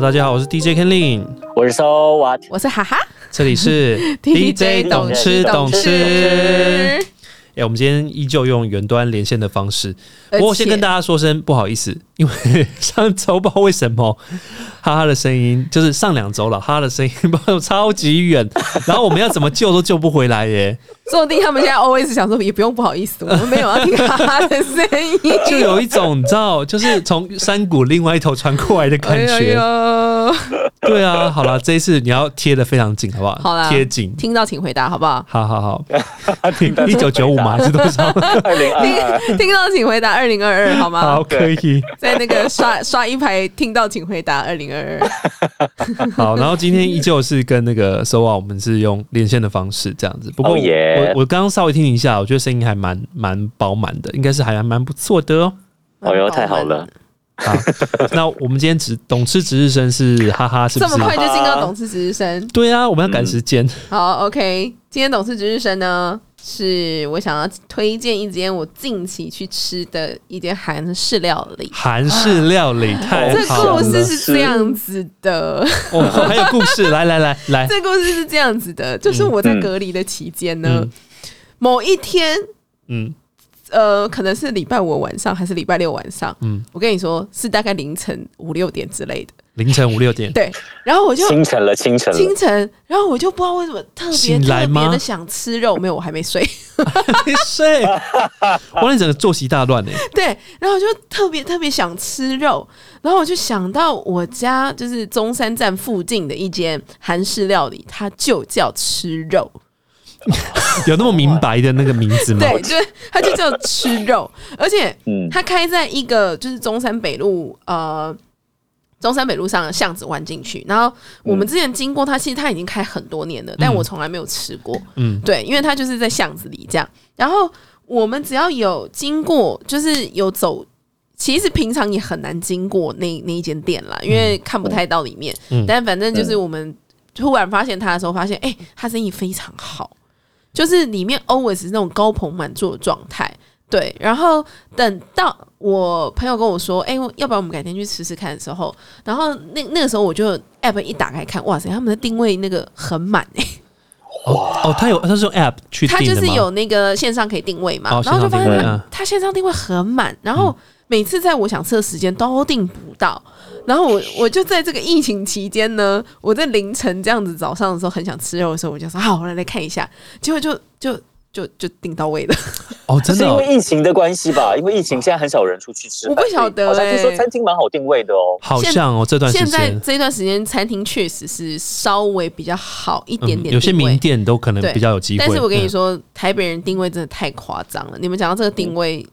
大家好，我是 DJ Ken Lin，我是 So What，我是哈哈，这里是 DJ 懂吃。懂吃。哎、我们今天依旧用远端连线的方式，不过先跟大家说声不好意思，因为 上周不知道为什么哈哈的声音，就是上两周了，哈哈的声音 不知道超级远，然后我们要怎么救都救不回来耶，说不定他们现在 always 想说，也不用不好意思，我们没有要听哈哈的声音，就有一种你知道，就是从山谷另外一头传过来的感觉。对啊，好了，这一次你要贴的非常紧，好不好？好啦贴紧。听到请回答，好不好？好好好，一九九五吗？还是多少？二零二二，听听到请回答二零二二，好吗？好，可以。在那个刷刷一排，听到请回答二零二二。好，然后今天依旧是跟那个 s o a 我们是用连线的方式这样子。不过我、Oh 我我刚刚稍微听了一下，我觉得声音还蛮蛮饱满的，应该是还蛮不错的哦。哦哟，太好了，好，那我们今天只董事值日生是哈哈，是不是？这么快就进到董事值日生，对啊，我们要赶时间。好，OK。今天董事值日生呢，是我想要推荐一间我近期去吃的一间韩式料理。韩式料理 太这好了，故事是这样子的，哦，还有故事，来来来来，这故事是这样子的，就是我在隔离的期间呢，嗯。某一天，嗯呃，可能是礼拜五晚上还是礼拜六晚上，嗯，我跟你说是大概凌晨五六点之类的，凌晨五六点，对，然后我就清晨了，清晨了，清晨，然后我就不知道为什么特别特别的想吃肉，没有，我还没睡，没睡，哇，你整个作息大乱呢。对，然后我就特别特别想吃肉，然后我就想到我家就是中山站附近的一间韩式料理，它就叫吃肉。有那么明白的那个名字吗？对，就是它就叫吃肉，而且嗯它开在一个就是中山北路呃中山北路上的巷子弯进去，然后我们之前经过它，其实它已经开很多年了，但我从来没有吃过。嗯，对，因为它就是在巷子里这样，然后我们只要有经过，就是有走。其实平常也很难经过那那一间店啦，因为看不太到里面。嗯但反正就是我们突然发现它的时候，发现哎、它生意非常好，就是里面 always 是那种高朋满座的状态。对，然后等到我朋友跟我说，哎、要不然我们改天去吃吃看的时候，然后那那个时候我就 app 一打开看，哇塞，他们的定位那个很满哎、哦哦，他有他是用 App 去它订的吗？就是有那个线上可以定位嘛，哦然后就发现它线上定位嗯。它线上定位很满，然后每次在我想吃的时间都定不到，然后我我就在这个疫情期间呢，我在凌晨这样子早上的时候很想吃肉的时候，我就说好，我来来看一下，结果就就就就订到位了，哦，真的哦是因为疫情的关系吧？因为疫情现在很少人出去吃，我不晓得好像听说欸餐厅蛮好定位的哦。好像哦，这段时现在。这一段时间餐厅确实是稍微比较好一点嗯，点、有些名。店都可能比较有机会。但是我跟你嗯，说，台北人定位真的太夸张了。你们讲到这个定位，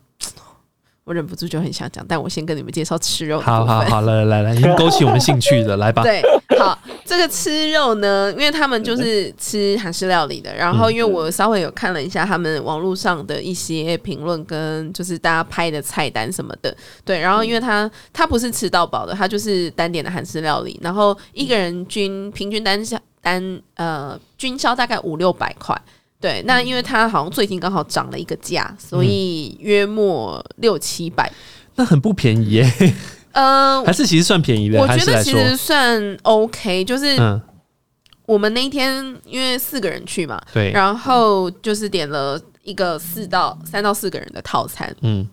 我忍不住就很想讲，但我先跟你们介绍吃肉。好好好，来来来来，已经勾起我们兴趣了，来吧。对，好，这个吃肉呢，因为他们就是吃韩式料理的，然后因为我稍微有看了一下他们网络上的一些评论，跟就是大家拍的菜单什么的，对，然后因为他他不是吃到饱的，他就是单点的韩式料理，然后一个人均平均单下单呃均销大概五六百块。对，那因为它好像最近刚好涨了一个价，所以约莫六七百。那很不便宜耶，嗯、还是其实算便宜的，我觉得其实算 OK，就是嗯，我们那一天因为四个人去嘛，对，然后就是点了一个四到三到四个人的套餐，嗯，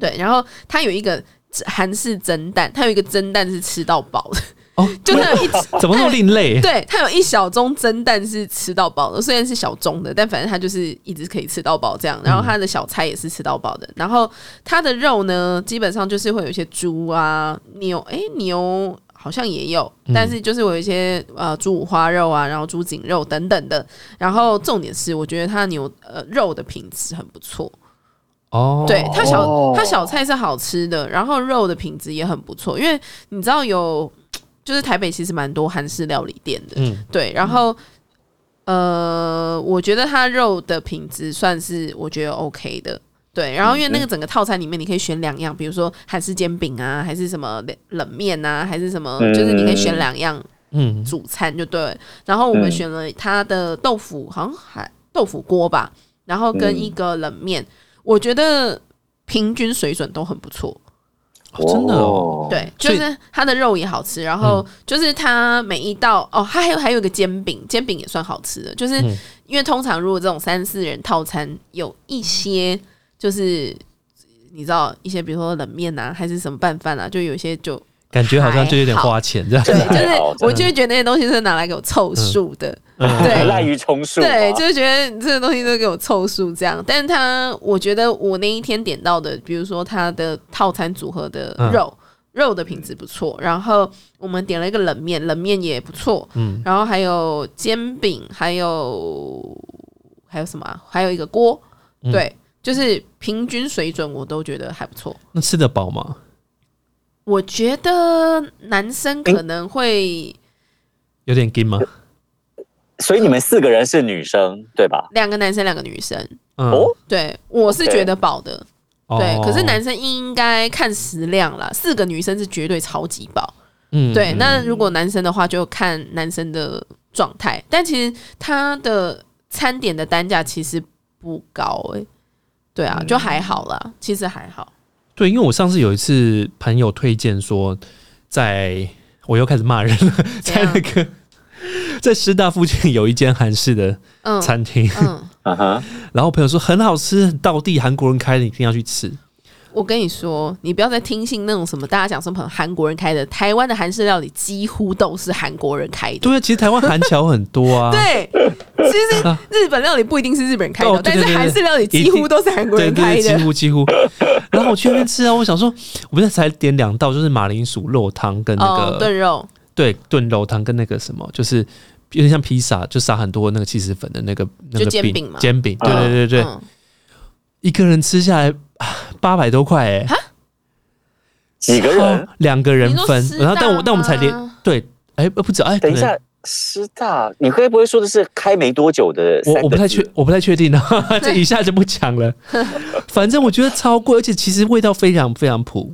对，然后它有一个韩式蒸蛋，它有一个蒸蛋是吃到饱的，哦，就那有一 怎么那么另类？对，它有一小盅蒸蛋是吃到饱的，虽然是小盅的，但反正它就是一直可以吃到饱这样。然后它的小菜也是吃到饱的，然后它的肉呢，基本上就是会有一些猪啊、牛，诶，牛好像也有，但是就是有一些呃猪五花肉啊，然后猪颈肉等等的。然后重点是，我觉得它牛呃肉的品质很不错，哦，对它小哦它小菜是好吃的，然后肉的品质也很不错，因为你知道有就是台北其实蛮多韩式料理店的，嗯，对，然后呃，我觉得它肉的品质算是我觉得 OK 的。对，然后因为那个整个套餐里面，你可以选两样，比如说韩式煎饼啊，还是什么冷冷面啊，还是什么，就是你可以选两样嗯，主餐就对了。然后我们嗯选了它的豆腐，好像还豆腐锅吧，然后跟嗯一个冷面，我觉得平均水准都很不错。哦真的哦，对，就是它的肉也好吃，然后就是它每一道哦，它还有还有一个煎饼，煎饼也算好吃的，就是嗯。因为通常如果这种三四人套餐有一些就是你知道一些比如说冷面啊，还是什么拌饭啊，就有些就感觉好像就有点花钱这样。对，就是我就会觉得那些东西是拿来给我凑数的，嗯对滥竽充数。对，就是觉得你这些东西都给我凑数这样。但是它，我觉得我那一天点到的，比如说它的套餐组合的嗯肉，肉的品质不错。然后我们点了一个冷面，冷面也不错。嗯然后还有煎饼，还有还有什么啊、还有一个锅，嗯对，就是平均水准我都觉得还不错。那吃得饱吗？我觉得男生可能会有点紧吗？所以你们四个人是女生对吧？两个男生，两个女生。嗯，哦，对，我是觉得饱的。对，哦可是男生应该看食量啦，四个女生是绝对超级饱。嗯对，嗯那如果男生的话，就看男生的状态。但其实他的餐点的单价其实不高诶、对啊，就还好啦，其实还好。对，因为我上次有一次朋友推荐说，在我又开始骂人了，在那个在师大附近有一间韩式的嗯餐厅，嗯，嗯，然后朋友说很好吃，很道地，韩国人开的，你一定要去吃。我跟你说，你不要再听信那种什么大家讲什么韩国人开的，台湾的韩式料理几乎都是韩国人开的。对啊，其实台湾韩侨很多啊。对，其实啊日本料理不一定是日本人开的，但是韩式料理几乎都是韩国开的。乎几乎。然后我去那边吃啊，我想说，我们才点两道，就是马铃薯肉汤跟那哦，个、炖肉，对炖肉汤跟那个什么，就是有点像披萨，就撒很多那个起司粉的那个那个煎饼嘛。煎饼，对对对对，嗯一个人吃下来八百多块哎、几个人？哦？两个人分，然后但我但我们才连吗？对，哎、不止哎，可能等一下，师大，你会不会说的是开没多久的？我我不太确，我不太确定啊，这一下就不讲了。反正我觉得超贵，而且其实味道非常非常普。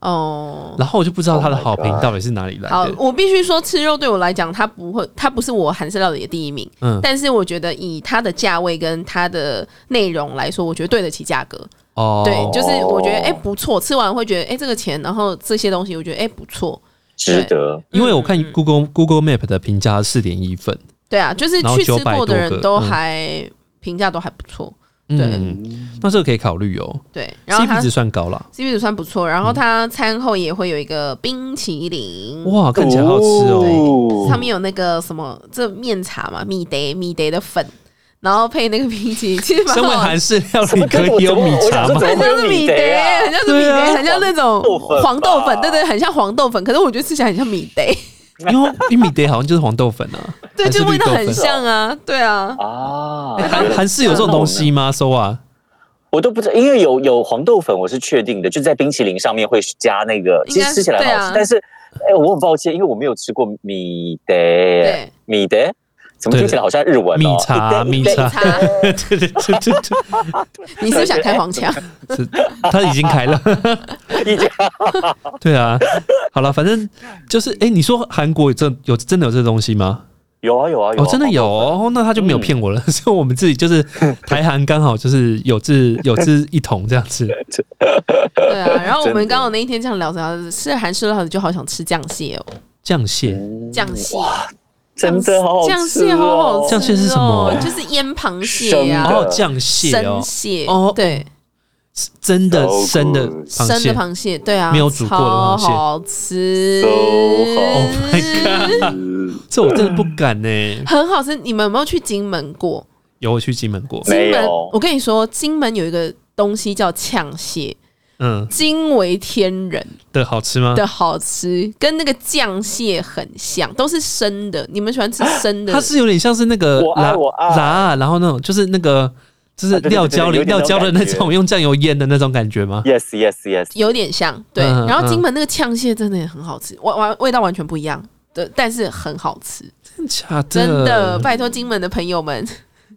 哦。然后我就不知道它的 Oh 好评到底是哪里来好的，。我必须说，吃肉对我来讲，它不会，它不是我韩式料理的第一名。嗯，但是我觉得以它的价位跟它的内容来说，我觉得对得起价格。哦，对，就是我觉得哎、不错，吃完会觉得哎、这个钱，然后这些东西我觉得哎、不错。值得。因为我看 Google Google Map 的评价四点一分，对啊，就是去吃过的人都还评价都还不错。嗯，对那这个可以考虑哦对，然后它，CP 值算高了，CP 值算不错，然后它餐后也会有一个冰淇淋。哇，看起来好吃哦。对上面有那个什么，这面茶嘛，米德米德的粉，然后配那个冰淇淋，其实蛮身为韩式料理，可以有米茶吗？我？很像是米德，很像是米德，对啊。很像那种黄豆粉。对对，很像黄豆粉。可是我觉得吃起来很像米德，因为因为米德好像就是黄豆粉啊，对，就味道很像啊，对啊，啊。哎韩韩式有这种东西吗？？So 啊，我都不知道，因为有有黄豆粉，我是确定的，就在冰淇淋上面会加那个，其实吃起来很好吃，但是哎，我很抱歉，因为我没有吃过米德，米德，怎么听起来好像日文哦？米茶 米茶。茶，对对对对对，你是不是想开黄腔？是他已经开了。已经。对啊，好了，反正就是，哎、你说韩国有这有真的有这东西吗？有啊有啊有啊，哦，真的有？哦，那他就没有骗我了，所以我们自己就是台韩刚好就是有志有志一同这样子。对啊，然后我们刚好那一天这样聊着，吃韩式料理就好想吃酱蟹哦，酱蟹。嗯。酱蟹。真的好好吃哦酱蟹好好吃、哦，酱蟹是什么就是腌螃蟹呀、哦，酱蟹哦。生，蟹哦对，真的生的螃蟹生的，螃蟹，对啊，没有煮过的螃蟹。超好吃。好 Oh my god 这我真的不敢呢。很好吃。你们有没有去金门过？有我去金门过，没金门，我跟你说，金门有一个东西叫呛蟹，嗯，惊为天人的好吃吗？的好吃，跟那个酱蟹很像，都是生的。你们喜欢吃生的？它是有点像是那个我爱辣我然后那种就是那个就是料椒料椒的那那种用酱油腌的那种感觉吗？yes yes yes，有点像，对。嗯然后金门那个呛蟹真的也很好吃，完完味道完全不一样。对，但是很好吃，真假的？真的，拜托金门的朋友们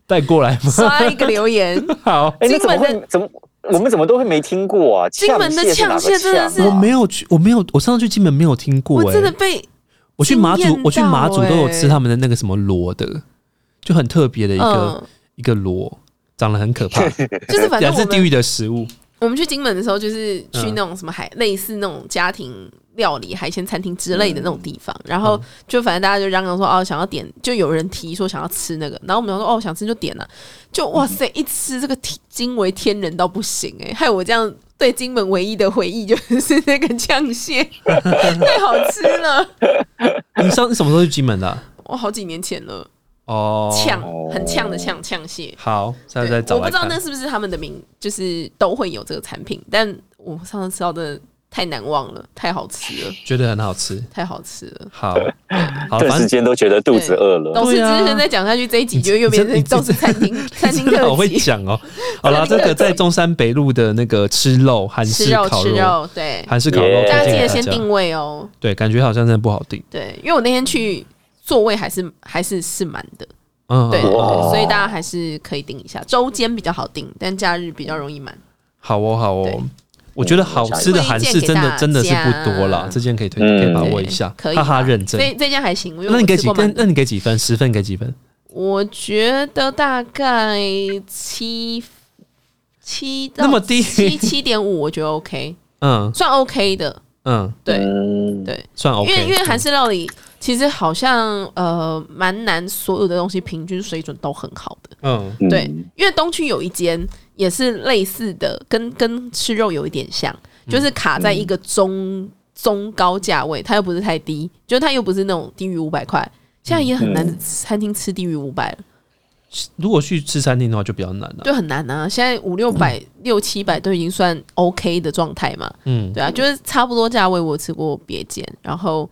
带过来吗？刷一个留言。好，哎，怎么金门会怎么我们怎么都会没听过啊？金门的呛蟹真的是我没有去，我没有，我上次去金门没有听过、我哎，真的被我去马祖，我去马祖都有哎吃他们的那个什么螺的，就很特别的一个、嗯，一个螺，长得很可怕，就是反正地狱的食物。我我们去金门的时候，就是去那种什么海、类似那种家庭料理海鲜餐厅之类的那种地方，然后就反正大家就嚷嚷说哦想要点，就有人提说想要吃那个，然后我们说哦想吃就点了，就哇塞一吃这个惊为天人到不行哎、害我这样对金门唯一的回忆就是那个酱蟹，太好吃了，你上你什么时候去金门的啊、我好几年前了，哦，呛哦很呛的呛呛蟹。好，下次对再找我不知道那。是不是他们的名，就是都会有这个产品，但我上次吃到的太难忘了，太好吃了，觉得很好吃。太好吃了。好，好，反正间都觉得肚子饿了。董事对啊之前再讲下去，这一集就又变你成都是餐厅餐厅真的好会，讲哦。好啦，这个在中山北路的那个吃肉韩式烤吃肉，对，韩式烤肉，大家记得先定位哦。对，感觉好像真的不好定。对，因为我那天去座位还是还是是满的，嗯，对對,對，所以大家还是可以定一下。周间比较好定，但假日比较容易满。好哦，好哦。我觉得好吃的韩式真的真的是不多啦，这件可以推嗯可以把握一下，可以哈哈认真。这这件还行，那你给几？我吃过蛮多那那你给几分？十分给几分？我觉得大概七七到那么低七七点五，我觉得 OK，嗯算 OK 的。嗯，对、嗯，对，算 OK。因为因为韩式料理其实好像呃蛮难，所有的东西平均水准都很好的。嗯嗯对，因为东区有一间也是类似的，跟跟吃肉有一点像，就是卡在一个中、中高价位，它又不是太低，就是它又不是那种低于五百块。现在也很难嗯餐厅吃低于五百了，如果去吃餐厅的话就比较难了。就很难啊。现在五六百、六七百都已经算 OK 的状态嘛。嗯，对啊，就是差不多价位，我吃过别间，然后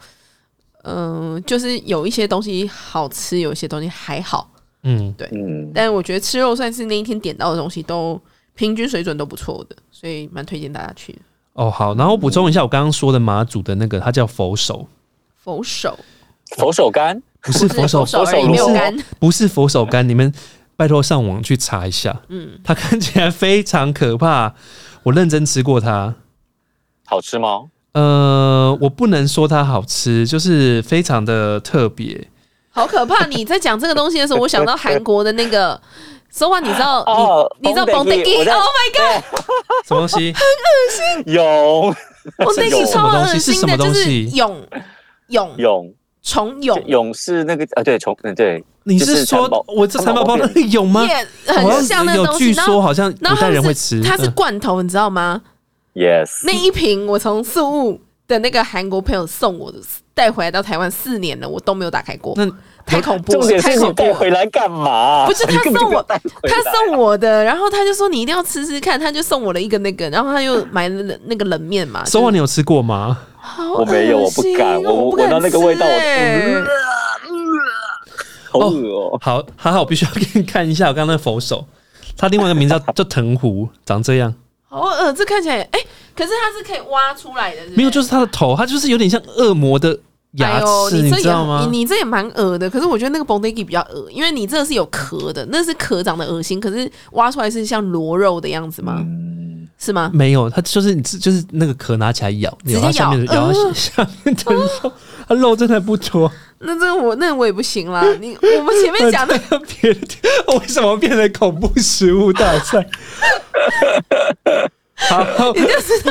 嗯、就是有一些东西好吃，有一些东西还好，嗯，对嗯，但我觉得吃肉算是那一天点到的东西都平均水准都不错的，所以蛮推荐大家去。哦好，然后我补充一下我刚刚说的马祖的那个，它叫佛手，佛手佛手干，不是佛手，佛手螺没有干。不是佛手干，你们拜托上网去查一下，嗯，它看起来非常可怕。我认真吃过它，好吃吗？呃，我不能说它好吃，就是非常的特别。好可怕！你在讲这个东西的时候，我想到韩国的那个。说话，你知道哦你你知道 b o n d e Bondegi，我 g 在 Oh my god！什么东西？有 b o n d e 是 g 什超么东西恶心的，是什么东就是西蛹蛹勇虫蛹勇是那个啊，对，虫，嗯，对，你是是说我这蚕宝宝那蚕宝宝里 有吗？好很像那东西。据说好像古代然后人会吃，它是嗯罐头，你知道吗？，yes，那一瓶我从宿务的那个韩国朋友送我的，带回来到台湾四年了，我都没有打开过，那太恐怖了，重点是你太恐怖。带回来干嘛？不是他送我他送我的，然后他就说你一定要吃吃看，他就送我了一个那个，然后他又买了那个冷面嘛。收完你有吃过吗？好我没有我不敢我我不敢闻到那个味道我好恶哦，好，还好，我必须要给你看一下我刚刚那佛手，它另外一个名字叫 叫藤壶，长这样。好恶，这看起来哎、可是它是可以挖出来的是不是没有，就是它的头，它就是有点像恶魔的牙哎呦，齿，你这也知道吗？你你这也蛮恶的，可是我觉得那个 bondegi 比较恶，因为你这个是有壳的，那是壳长得恶心，可是挖出来是像螺肉的样子吗？嗯，是吗？没有，它就是你就是那个壳拿起来咬，直接它下面的咬咬它呃下面的肉，它肉真的不多。那这我那我也不行啦。你我们前面讲的特别的，为什么变成恐怖食物大赛？好，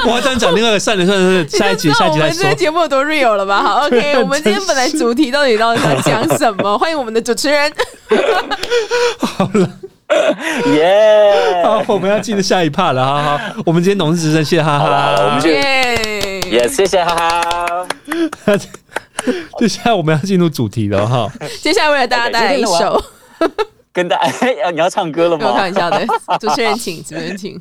我要这样讲另外一个，算了算了算了，下一集你就知道下一集再说我们这个。节目有多 real 了吧？好，OK，我们今天本来主题到底到底在讲什么？欢迎我们的主持人。好了耶，好，我们要进入下一 part 了，好好，我们今天董事执政，谢谢哈好了我哈们。就耶！也谢谢哈哈。接下来我们要进入主题了哈。接下来为了大家带来一首，跟大家，你要唱歌了没有开玩吗？笑的，主持人请，主持人请。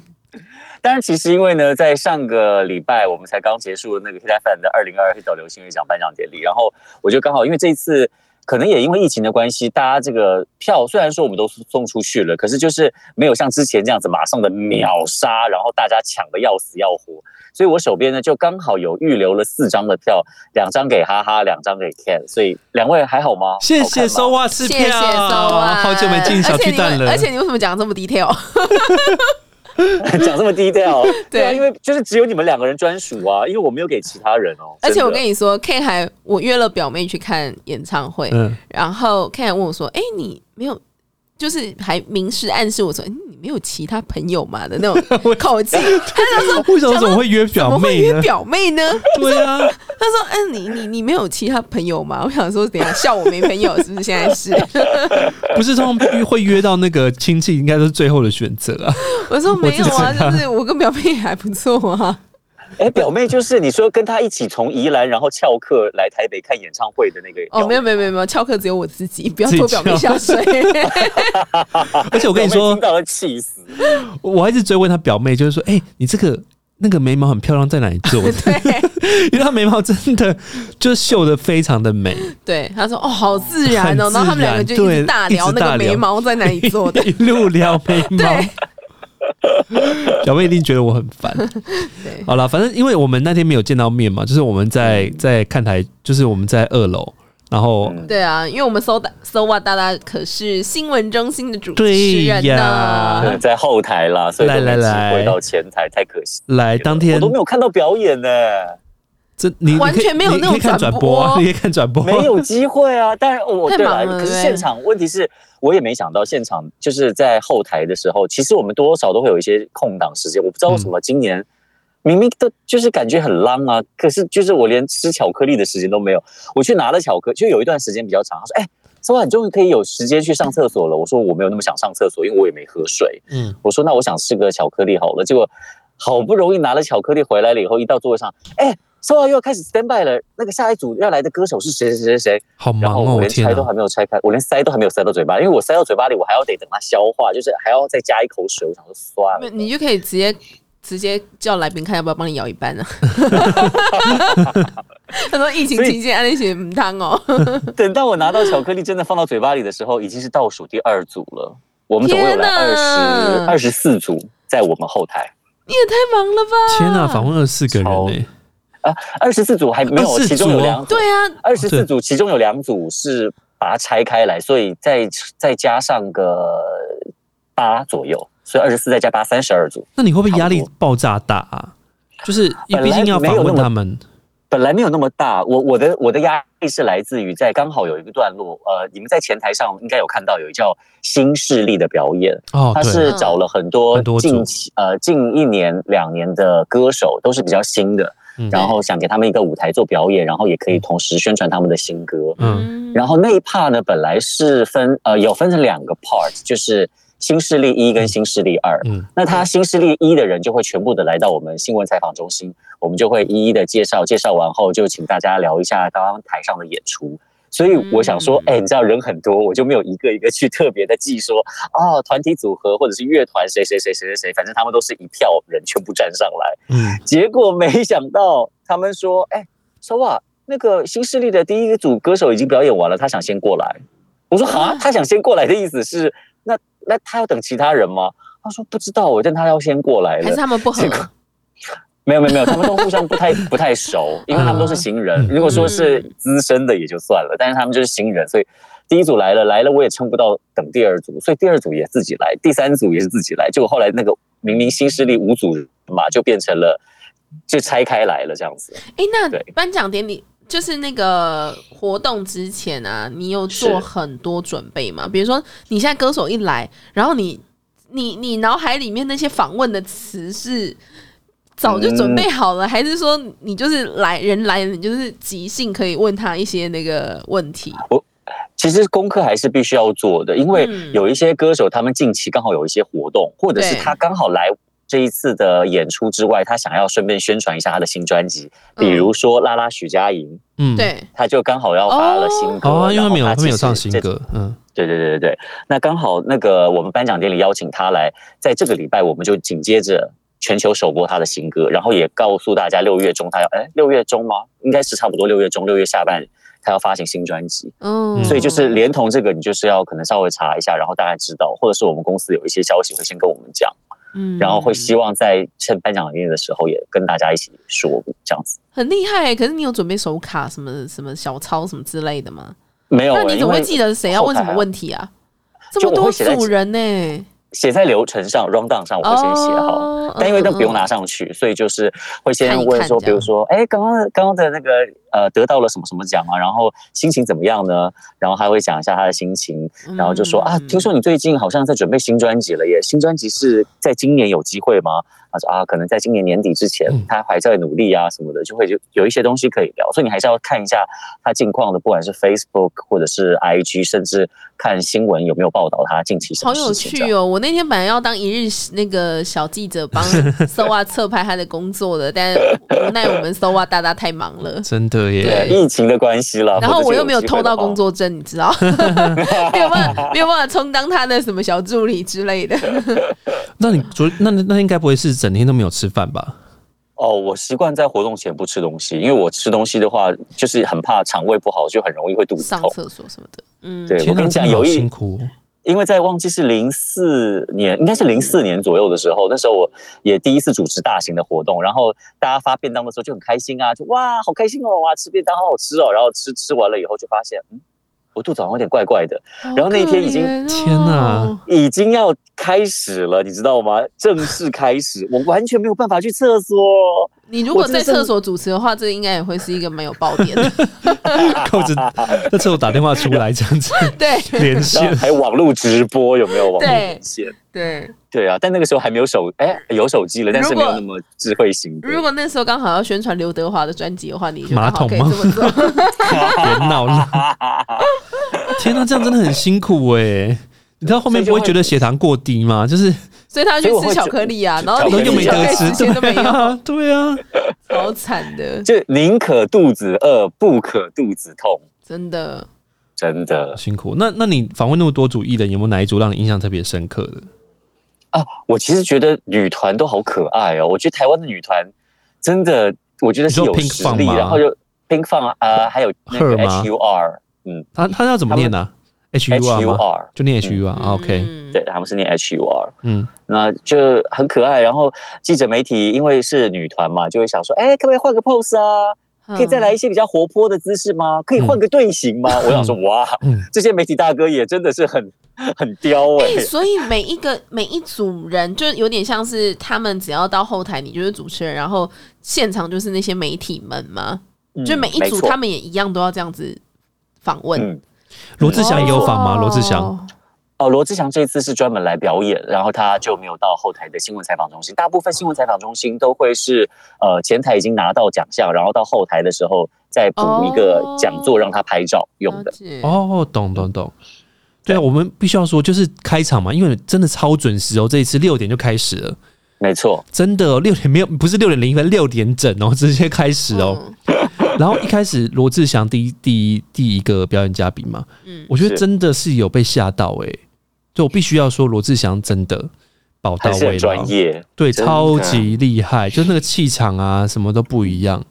当然，其实因为呢，在上个礼拜我们才刚结束那个 Hit FM 的二零二二黑岛流行乐奖颁奖典礼，然后我就刚好因为这一次可能也因为疫情的关系，大家这个票虽然说我们都送出去了，可是就是没有像之前这样子马上的秒杀，然后大家抢的要死要活。所以我手边呢就刚好有预留了四张的票，两张给哈哈，两张给 Ken，所以两位还好吗？谢谢收收袜吃票，谢谢收啊！好久没进小巨蛋了。而且你为什么讲这么 detail？讲这么低调，对。啊，因为就是只有你们两个人专属啊，因为我没有给其他人哦。而且我跟你你说，Ken 还我约了表妹去看演唱会，嗯，然后 Ken 还问我说：“哎、你没有，就是还明示暗示我说，哎、你没有其他朋友嘛的那种 口气。他就说为什么怎么会约表妹呢？约表妹呢？对啊，他说：“嗯，你你你没有其他朋友吗？”我想说，等一下笑我没朋友是不是？现在是不是通常会约到那个亲戚，应该都是最后的选择啊。我说没有啊，就是我跟表妹还不错啊。哎，表妹就是你说跟她一起从宜兰然后翘课来台北看演唱会的那个。哦，没有没有没有没有，翘课只有我自己，不要自己拖表妹下水。而且我跟你说 听，到了气死。我还一直追问她表妹，就是说，哎、你这个那个眉毛很漂亮，在哪里做的？对因为她眉毛真的就是绣的非常的美，对，她说哦，好自然哦，然后他们两个就一然直大聊那个一直大聊眉毛在哪里做的。一路聊眉毛对。表妹一定觉得我很烦。对，好了，反正因为我们那天没有见到面嘛，就是我们在在看台，就是我们在二楼，然后嗯对啊，因为我们搜大搜哇大大可是新闻中心的主持人呀呢对。在后台啦，所以都没机来来来回到前台，太可惜。来当天我都没有看到表演呢，这你完全没有那种转转播啊，你可以看转播，没有机会啊。但是我太对了，可是现场问题是，我也没想到现场就是在后台的时候，其实我们多多少少都会有一些空档时间。我不知道为什么今年。明明都就是感觉很浪啊，可是就是我连吃巧克力的时间都没有。我去拿了巧克力，就有一段时间比较长。他说：“哎、昨晚你终于可以有时间去上厕所了。”我说：“我没有那么想上厕所，因为我也没喝水。”嗯，我说那我想吃个巧克力好了，结果好不容易拿了巧克力回来了以后，一到座位上，哎，说完又要开始 stand by 了。那个下一组要来的歌手是谁谁谁谁谁？好忙哦，天我连拆都还啊！没有拆开，我连塞都还没有塞到嘴巴，因为我塞到嘴巴里，我还要得等它消化，就是还要再加一口水。我想说算了，你就可以直接直接叫来宾看要不要帮你舀一半啊。他说疫情期间安利写母汤哦，等到我拿到巧克力真的放到嘴巴里的时候，已经是倒数第二组了。我们总共有来二十二十四组在我们后台，你也太忙了吧！天啊，访问二十四个人超呢，二十四组还没有，其中有两组对啊，二十四组，其中有两组是把它拆开来，所以再再加上个八左右，所以二十四再加八，三十二组。那你会不会压力爆炸大啊？就是因为本来毕竟要访问他们，本来没有那么大，我我的我的压力是来自于在刚好有一个段落，呃，你们在前台上应该有看到有一叫新势力的表演，哦，他是找了很多近期呃近一年两年的歌手，都是比较新的，嗯然后想给他们一个舞台做表演，然后也可以同时宣传他们的新歌。嗯，然后那一 part 呢，本来是分呃有分成两个 part，就是新势力一跟新势力二。嗯那他新势力一的人就会全部的来到我们新闻采访中心，我们就会一一的介绍，介绍完后就请大家聊一下刚刚台上的演出。所以我想说，哎、你知道人很多，我就没有一个一个去特别的记说，哦，团体组合或者是乐团谁谁谁谁谁谁，反正他们都是一票人全部站上来。嗯，结果没想到他们说，哎，说哇，那个新势力的第一个组歌手已经表演完了，他想先过来。我说啊，他想先过来的意思是，那那他要等其他人吗？他说不知道，我但他要先过来还是。他们不合没有没有没有，他们都互相不太不太熟，因为他们都是新人。如果说是资深的也就算了，但是他们就是新人，所以第一组来了来了，我也撑不到等第二组，所以第二组也自己来，第三组也是自己来。结果后来那个明明新势力五组嘛，就变成了就拆开来了这样子。哎，那颁奖典礼就是那个活动之前啊，你有做很多准备吗？比如说你现在歌手一来，然后你你你脑海里面那些访问的词是早就准备好了，还是说你就是来人来了，你就是即兴可以问他一些那个问题？我其实功课还是必须要做的，因为嗯。有一些歌手他们近期刚好有一些活动，或者是他刚好来这一次的演出之外，他想要顺便宣传一下他的新专辑，比如说拉拉许佳莹，嗯，，对，他就刚好要发了新歌，哦，因为他没有然后他没有其实这唱新歌，嗯，对对对对对，那刚好那个我们颁奖典礼邀请他来，在这个礼拜我们就紧接着全球首播他的新歌，然后也告诉大家六月中他要哎六月中吗？应该是差不多六月中六月下半他要发行新专辑，嗯，所以就是连同这个你就是要可能稍微查一下，然后大概知道，或者是我们公司有一些消息会先跟我们讲，嗯然后会希望在趁颁奖典礼的时候也跟大家一起说这样子。很厉害欸。可是你有准备手卡什么什么小抄什么之类的吗？没有，欸那你怎么会记得谁要问什么问题啊？这么多就我会写在组人呢、写在流程上，round down 上我会先写好，哦但因为那不用嗯。拿上去，所以就是会先问说，比如说，哎，刚刚的刚刚的那个呃得到了什么什么奖啊，然后心情怎么样呢？然后还会讲一下他的心情，然后就说啊，嗯听说你最近好像在准备新专辑了耶，新专辑是在今年有机会吗？他说啊，可能在今年年底之前嗯，他还在努力啊什么的，就会就有一些东西可以聊，所以你还是要看一下他近况的，不管是 Facebook 或者是 IG，甚至看新闻有没有报道他近期什么好有。趣哦！我那天本来要当一日那个小记者，帮 SOA 侧拍他的工作的，但无奈我们 SOA 大大太忙了。真的对，耶，疫情的关系了。然后我又没有偷到工作。作证，你知道，没有办法，没有办法充当他的什么小助理之类的。那你昨那那那应该不会是整天都没有吃饭吧？哦，我习惯在活动前不吃东西，因为我吃东西的话，就是很怕肠胃不好，就很容易会肚子痛。上厕所什么的，嗯，对我，跟你讲，有一辛苦哦。因为在忘记是零四年，应该是零四年左右的时候，那时候我也第一次主持大型的活动，然后大家发便当的时候就很开心啊，就哇好开心哦，哇吃便当好好吃哦，然后吃吃完了以后就发现，嗯，我肚子好像有点怪怪的，然后那一天已经天哪已经要开始了，你知道吗？正式开始，我完全没有办法去厕所。你如果在厕所主持的话，这应该也会是一个没有爆点的。扣子在厕所打电话出来这样子对连线，还有网络直播有没有网络对连线？对，对啊，但那个时候还没有手，哎，有手机了，但是没有那么智慧型。如果那时候刚好要宣传刘德华的专辑的话，你就马桶吗这么做。别闹了！天哪，这样真的很辛苦哎。你知道后面不会觉得血糖过低吗？就是所以他去吃巧克力啊，然后又没得吃，时间都没啊，对啊，好惨的，就宁可肚子饿，不可肚子痛，真的。真的辛苦。那那你访问那么多组艺人，有没有哪一组让你印象特别深刻的？啊！我其实觉得女团都好可爱哦，我觉得台湾的女团真的，我觉得是有实力，然后就 Pink Fun 啊、呃还有那个 Her 吗 H U R，嗯他他要怎么念呢？H U，H R U？R，就念 H U R。OK，嗯对，他们是念 H U R。嗯，那就很可爱。然后记者媒体因为是女团嘛，就会想说，哎，可不可以换个 pose 啊？可以再来一些比较活泼的姿势吗？可以换个队形吗？我想说，哇，嗯这些媒体大哥也真的是很 很刁哎、哎、所以每一个每一组人，就有点像是他们只要到后台，你就是主持人，然后现场就是那些媒体们嘛，嗯就每一组他们也一样都要这样子访问。嗯。罗志祥也有访吗？罗志祥哦哦，罗志祥这次是专门来表演，然后他就没有到后台的新闻采访中心。大部分新闻采访中心都会是呃前台已经拿到奖项，然后到后台的时候再补一个讲座让他拍照用的。哦，懂懂懂。对啊，我们必须要说，就是开场嘛，因为真的超准时哦，这一次六点就开始了，没错，真的哦，六点没有，不是六点零分，六点整哦，直接开始哦。嗯然后一开始罗志祥第一第一第一个表演嘉宾嘛，嗯我觉得真的是有被吓到诶、就我必须要说罗志祥真的宝到位了，专业。对，超级厉害，就那个气场啊，什么都不一样。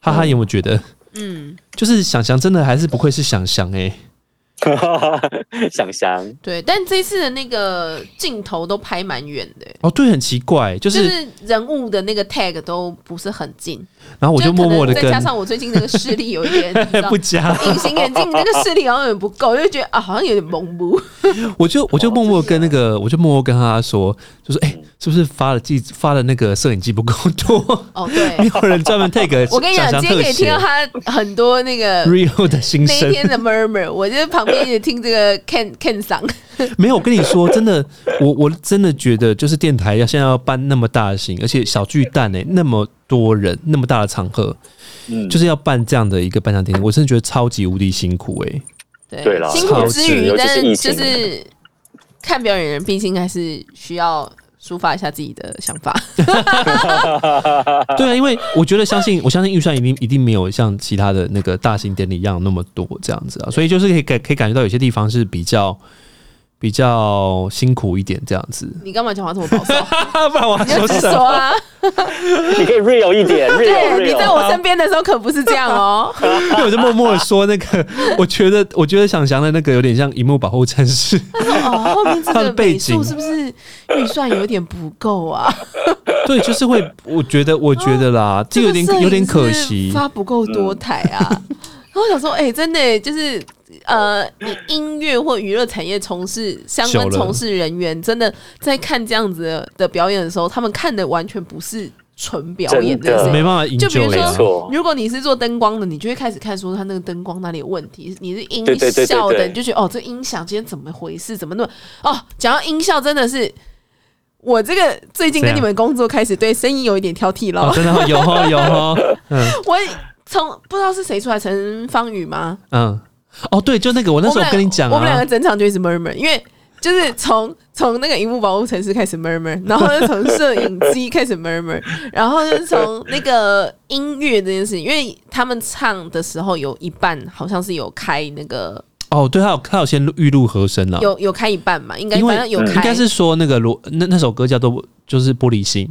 哈哈，有没有觉得？嗯，就是想想真的还是不愧是想翔诶、想想，对，但这次的那个镜头都拍蛮远的、哦，对，很奇怪，就，就是是人物的那个 tag 都不是很近，然后我就默默的跟再加上我最近那个视力有一点 不佳，隐形眼镜那个视力好像有点不够，就觉得啊，好像有点蒙不。我就我就默默跟那个，我就默默跟他说，就说，哎、是不是发了记发了那个摄影机不够多？哦，对没，有人专门 take 我跟你讲，今天可以听到他很多那个 real 的心声。那一天的 murmur，我就在旁边也听这个 Ken Ken 嗓。没有，我跟你说，真的，我我真的觉得，就是电台要现在要办那么大型，而且小巨蛋哎、那么多人，那么大的场合，嗯，就是要办这样的一个颁奖典礼，我真的觉得超级无敌辛苦哎、对对啦辛苦之余，但是就是看表演人，毕竟还是需要抒发一下自己的想法。对啊，因为我觉得相信，我相信预算一定一定没有像其他的那个大型典礼一样那么多这样子啊，所以就是可以感可以感觉到有些地方是比较比较辛苦一点这样子。你干嘛讲话这么保守？不然我就直说什么？说啊！你可以 real 一点，real 对，你在。我身边的时候可不是这样哦。因为我就默默的说那个，我觉得我觉得想翔的那个有点像荧幕保护战士，哦，后面这个美背景是不是预算有点不够啊？对，就是会，我觉得我觉得啦，这有点有点可惜。发不够多台啊。然后我想说，哎、真的耶就是呃，你音乐或娱乐产业从事相关从事人员，真的在看这样子的表演的时候，他们看的完全不是纯表演的，没办法。就比如说，如果你是做灯光的，你就会开始看说他那个灯光哪里有问题。你是音效的，你就觉得哦，这音响今天怎么回事？怎么那么哦？讲到音效，真的是我这个最近跟你们工作开始，对声音有一点挑剔了。真的有哈有哈，嗯，我从不知道是谁出来，陈芳宇吗？嗯。哦，对，就那个，我那时候跟你讲，我们两个整场就一直 murmur，因为就是从从那个荧幕保护城市开始 murmur，然后又从摄影机开始 murmur，然后就是从那个音乐这件事情，因为他们唱的时候有一半好像是有开那个，哦，对，他有他有先预录和声了，有有开一半嘛，应该反正有开，应该是说那个罗那那首歌叫做就是玻璃心。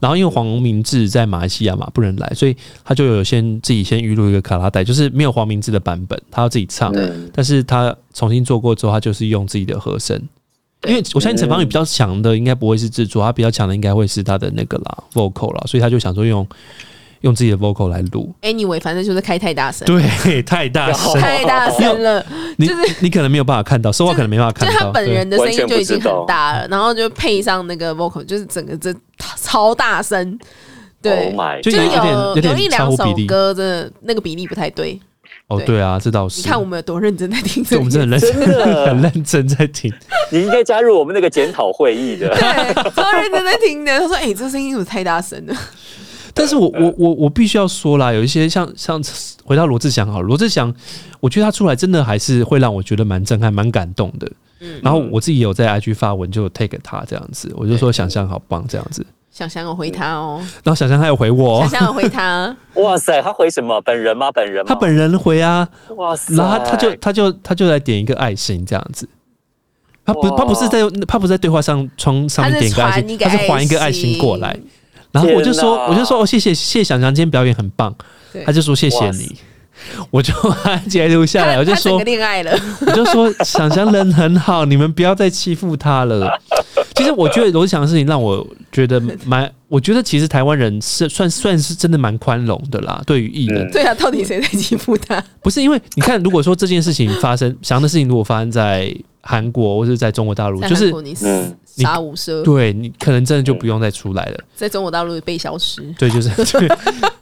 然后因为黄明志在马来西亚嘛不能来，所以他就有先自己先预录一个卡拉带，就是没有黄明志的版本，他要自己唱。但是他重新做过之后，他就是用自己的和声。因为我相信陈芳宇比较强的应该不会是制作，他比较强的应该会是他的那个啦 vocal 啦，所以他就想说用。用自己的 vocal 来录，anyway，反正就是开太大声，对，太大声，太大声了。就是你可能没有办法看到，说话可能没办法看到，就他本人的声音就已经很大了，然后就配上那个 vocal，就是整个这超大声，对，就有有有一两首歌真的那个比例不太对。哦，对。啊，这倒是。你看我们有多认真在听，我们真的认真，很认真在听。你应该加入我们那个检讨会议的，对，超认真在听的。他说：“哎，这声音怎么太大声了？”但是我 我我我必须要说啦，有一些像像回到罗志祥好，罗志祥，我觉得他出来真的还是会让我觉得蛮震撼、蛮感动的。嗯，然后我自己有在 IG 发文，就 take 他这样子，我就说想象好棒这样子。想象有回他哦，然后想象他有回我，想象有回他。哇塞，他回什么？本人吗？本人？他本人回啊。哇塞，然后他他就他就他就来点一个爱心这样子。他不他不是在他不是在对话上窗上面点个爱心，他是还一个爱心过来。然后我就说，我就说，哦，谢谢，谢谢小强，今天表演很棒。他就说谢谢你，我就把截留下来，我就说恋爱了，我就说小强人很好，你们不要再欺负他了。其实我觉得罗志祥的事情让我觉得蛮，我觉得其实台湾人是算算是真的蛮宽容的啦，对于艺人。对啊，到底谁在欺负他？不是因为你看，如果说这件事情发生，祥的事情如果发生在韩国或者在中国大陆，就是你杀无赦，对你可能真的就不用再出来了，在中国大陆被消失。对，就是 对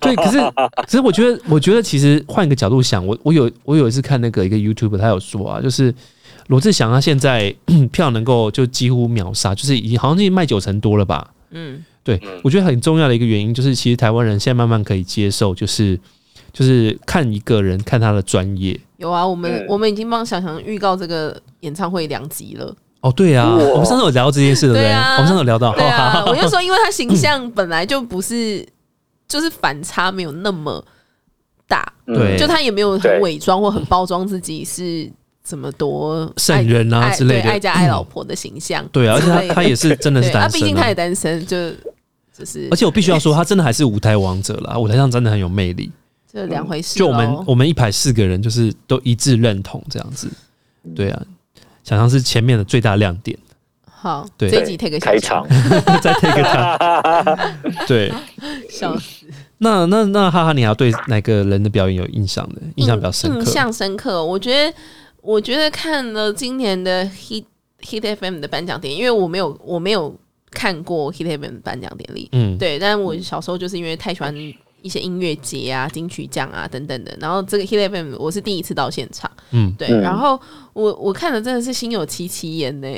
对。可是 可是我觉得，我觉得其实换一个角度想，我我有我有一次看那个一个 YouTube，他有说啊，就是。罗志祥他现在 票能够就几乎秒杀，就是已经好像已经卖九成多了吧？嗯，对，我觉得很重要的一个原因就是，其实台湾人现在慢慢可以接受，就是就是看一个人看他的专业。有啊，我们我们已经帮小强预告这个演唱会两集了。哦，对啊，我们上次有聊到这件事，对不对？我们上次有聊到，对啊，我就说，因为他形象本来就不是，就是反差没有那么大，对，就他也没有很伪装或很包装自己是。怎么多圣人啊之类的，爱家爱老婆的形象，对啊，而且他他也是真的是单身，他毕竟他也单身，就就是。而且我必须要说，他真的还是舞台王者啦，舞台上真的很有魅力，这两回事。就我们我们一排四个人，就是都一致认同这样子，对啊，想象是前面的最大亮点。好，对，这集 take 个开场，再 take 他，对，笑死。那那那哈哈，你还对哪个人的表演有印象的？印象比较深刻，印象深刻，我觉得。我觉得看了今年的 Hit Hit FM 的颁奖典礼，因为我没有我没有看过 Hit FM 颁奖典礼，嗯，对，但是我小时候就是因为太喜欢一些音乐节啊、金曲奖啊等等的，然后这个 Hit FM 我是第一次到现场，嗯，对，然后我我看了真的是心有戚戚焉呢。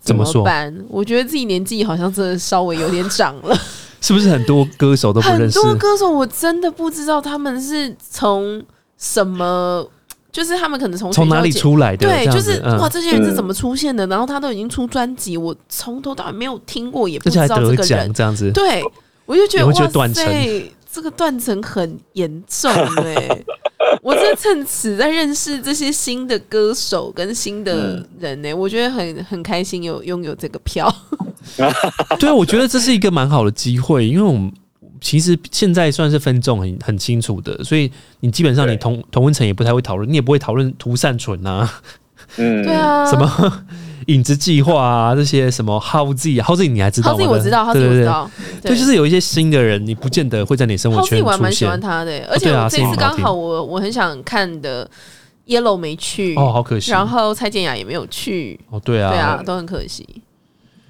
怎么说？我觉得自己年纪好像真的稍微有点长了，是不是很多歌手都不认识？很多歌手我真的不知道他们是从什么。就是他们可能从从哪里出来的？对，就是哇，这些人是怎么出现的？然后他都已经出专辑，我从头到尾没有听过，也不知道这个人这样子。对，我就觉得哇塞，这个断层很严重哎！我在趁此在认识这些新的歌手跟新的人呢，我觉得很很开心有拥有这个票。对啊，我觉得这是一个蛮好的机会，因为我们。其实现在算是分众很很清楚的，所以你基本上你同同温层也不太会讨论，你也不会讨论涂善存啊，嗯，对啊，什么影子计划啊这些什么 How Z，How Z 你还知道吗？我知道，对对对，对，就是有一些新的人，你不见得会在你生活圈出现。我蛮喜欢他的，而且这次刚好我我很想看的。Yellow 没去，哦，好可惜。然后蔡健雅也没有去，哦，对啊，对啊，都很可惜。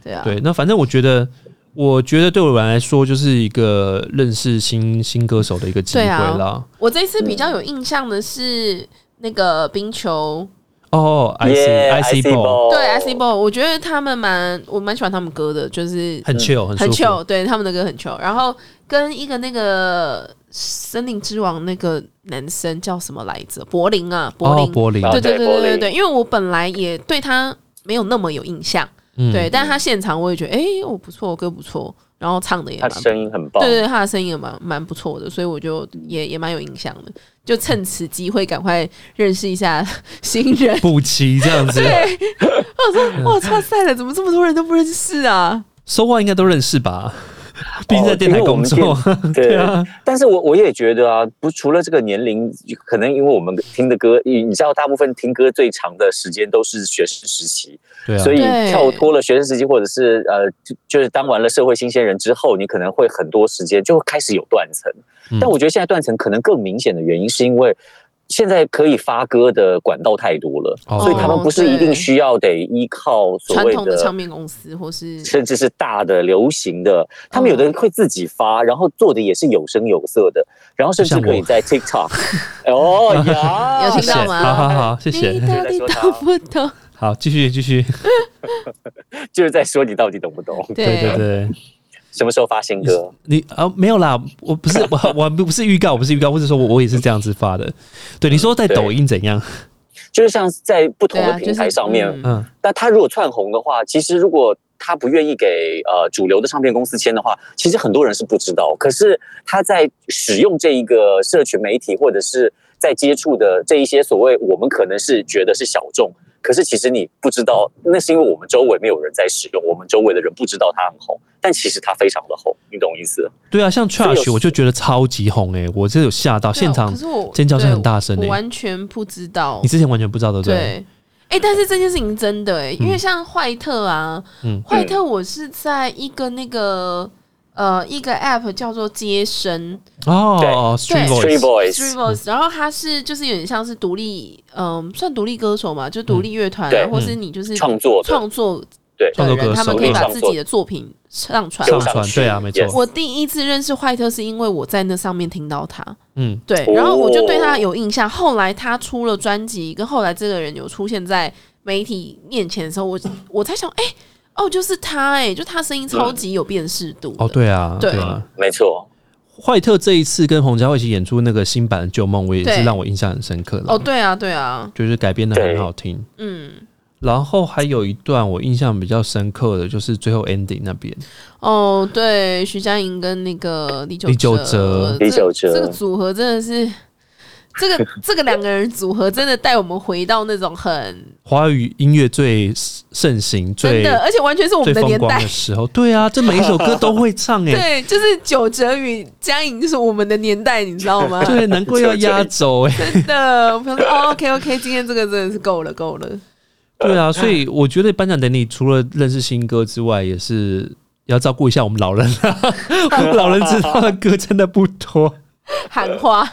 对啊，对，那反正我觉得，我觉得对我来说就是一个认识新新歌手的一个机会对啊啦。我这次比较有印象的是那个冰球，哦，I 耶 C I C ball 对 I C Ball，我觉得他们蛮我蛮喜欢他们歌的，就是很 chill 很很 chill，对他们的歌很 chill。然后跟一个那个森林之王那个男生叫什么来着？柏林啊，柏哦，林。柏林，啊对对对对对对，因为我本来也对他没有那么有印象，嗯对，但是他现场我也觉得，哎、我不错，歌不错，然后唱的也他声音很棒，对对，他的声音也蛮蛮不错的，所以我就也也蛮有印象的。就趁此机会赶快认识一下 新人。补齐这样子 对，我说哇，超赛了，怎么这么多人都不认识啊？，So What 应该都认识吧？毕竟在电台工作，对对啊，但是我我也觉得啊，不除了这个年龄，可能因为我们听的歌，你你知道，大部分听歌最长的时间都是学生时期，对啊。所，以跳脱了学生时期，或者是呃，就就是当完了社会新鲜人之后，你可能会很多时间就开始有断层。嗯。但我觉得现在断层可能更明显的原因，是因为现在可以发歌的管道太多了，哦所以他们不是一定需要得依靠所谓的唱。片公司或是甚至是大的流行的，他们有的人会自己发，然后做的也是有声有色的，然后甚至可以在 TikTok，哦呀，有听到吗好好好，谢谢你。到底懂不懂？好，继续继续，就是在说你到底懂不懂？对对对，什么时候发新歌？你啊没有啦，我不是 我我不是预告，我不是预告，我是说我我也是这样子发的。对，你说在抖音怎样？就是像在不同的平台上面，就是嗯嗯，那他如果窜红的话，其实如果他不愿意给呃主流的唱片公司签的话，其实很多人是不知道。可是他在使用这一个社群媒体，或者是在接触的这一些所谓我们可能是觉得是小众，可是其实你不知道，那是因为我们周围没有人在使用，我们周围的人不知道它很红，但其实它非常的红，你懂我意思？对啊，像 Trash 我就觉得超级红诶，我这有吓到，现场可是我尖叫声很大声完全不知道你。之前完全不知道对不对？对，哎、但是这件事情真的哎、因为像坏特啊，嗯坏特我是在一个那个呃一个 app 叫做接生。哦，Street 对 Street Voice，Street Boys，Voice，然后它是就是有点像是独立，嗯、算独立歌手嘛，就独立乐团、或是你就是创作创作对。的人，创作歌手。他们可以把自己的作品上传。上传，对啊，没错。我第一次认识坏特是因为我在那上面听到他，嗯，对，哦。然后我就对他有印象。后来他出了专辑，跟后来这个人有出现在媒体面前的时候，我我才想，哎、哦，就是他、哎，就他声音超级有辨识度哦，对啊，对对啊。没错。怀特这一次跟洪家慧一起演出那个新版的《旧梦》，我也是让我印象很深刻的。哦，对啊，对啊，就是改编的很好听。嗯，然后还有一段我印象比较深刻的，就是最后 ending 那边，哦，对，徐佳莹跟那个李九李玖哲李九哲这个组合真的是。这个 这个两个人组合真的带我们回到那种很华语音乐最盛行、最真的，而且完全是我们的年代的。时候。对啊，这每一首歌都会唱哎、对，就是九哲与佳颖，就是我们的年代，你知道吗？对，难怪要压轴哎、真的，我朋友说哦，OK OK，今天这个真的是够了，够了。对啊，所以我觉得颁奖典礼除了认识新歌之外，也是要照顾一下我们老人啊。我们老人知道的歌真的不多。喊话，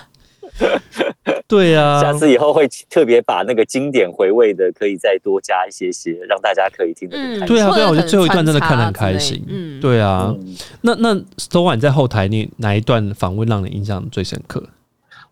对啊，下次以后会特别把那个经典回味的，可以再多加一些些，让大家可以听得更开心。对啊，对啊，我觉得最后一段真的看得很开心。嗯，对啊，嗯那那 Stone 你在后台，你哪一段访问让你印象最深刻？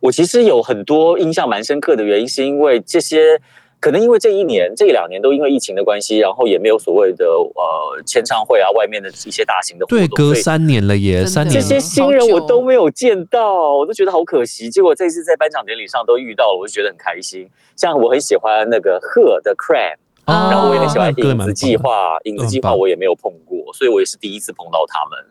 我其实有很多印象蛮深刻的原因，是因为这些可能因为这一年、这两年都因为疫情的关系，然后也没有所谓的呃签唱会啊，外面的一些大型的活动，对，隔三年了耶，这三年了。些新人我都没有见到，我都觉得好可惜。结果这次在颁奖典礼上都遇到了，我就觉得很开心。像我很喜欢那个贺的 Cram，哦然后我也很喜欢影子计划，影子计划我也没有碰过，所以我也是第一次碰到他们。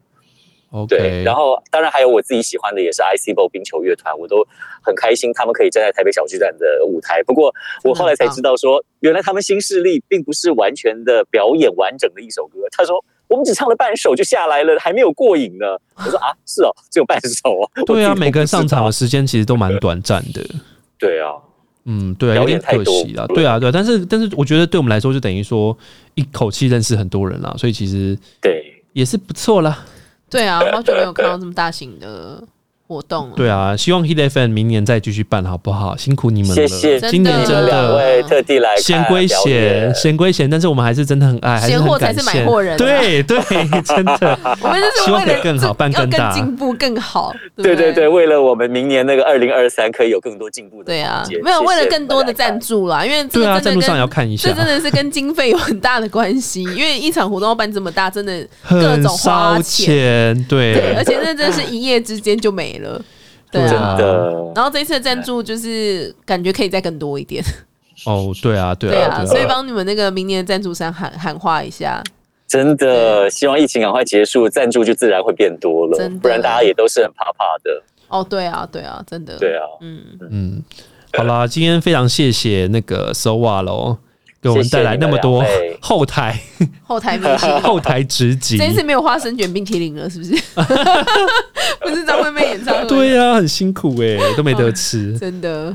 OK，对，然后当然还有我自己喜欢的也是 IC b o 冰球乐团，我都很开心，他们可以站在台北小巨蛋的舞台。不过我后来才知道说，原来他们新势力并不是完全的表演完整的一首歌。他说我们只唱了半首就下来了，还没有过瘾呢。我说啊，是哦，只有半首哦。对啊，每个人上场的时间其实都蛮短暂的。对啊，嗯，对啊，有点可惜了。对啊，对啊，但是但是我觉得对我们来说，就等于说一口气认识很多人啦，所以其实对。也是不错啦。对啊，好久没有看到这么大型的活动。对啊，希望 Hit FM 明年再继续办，好不好？辛苦你们了。谢谢今年真两的位特地来看嫌归表嫌，嫌归嫌，但是我们还是真的很爱，还是嫌很货才是买感谢。货人啊。对对，真的。我们就是为了更好办更大更进步、更好。对对对对，为了我们明年那个二零二三可以有更多进步的对啊，没有为了更多的赞助啦，因为对啊，个真的赞助上也要看一下。这，真的是跟经费有很大的关系，因为一场活动要办这么大，真的各很种花烧钱，钱，对，对而且那真的是一夜之间就没了，对对啊。然后这一次的赞助就是感觉可以再更多一点，哦，对啊，对啊，对啊，对啊，所以帮你们那个明年的赞助商喊喊话一下，真的希望疫情赶快结束，赞助就自然会变多了真的，不然大家也都是很怕怕的。哦，对啊，对啊，真的，对啊，嗯，嗯，好啦，今天非常谢谢那个 Sowa 喽，给我们带来那么多后台后台明星。后台直击这，一次没有花生卷冰淇淋了，是不是？不是张惠妹演唱会，对啊，很辛苦哎，都没得吃。真的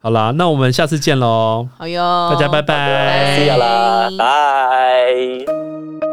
好啦，那我们下次见喽，好哟，大家拜拜。啦，拜。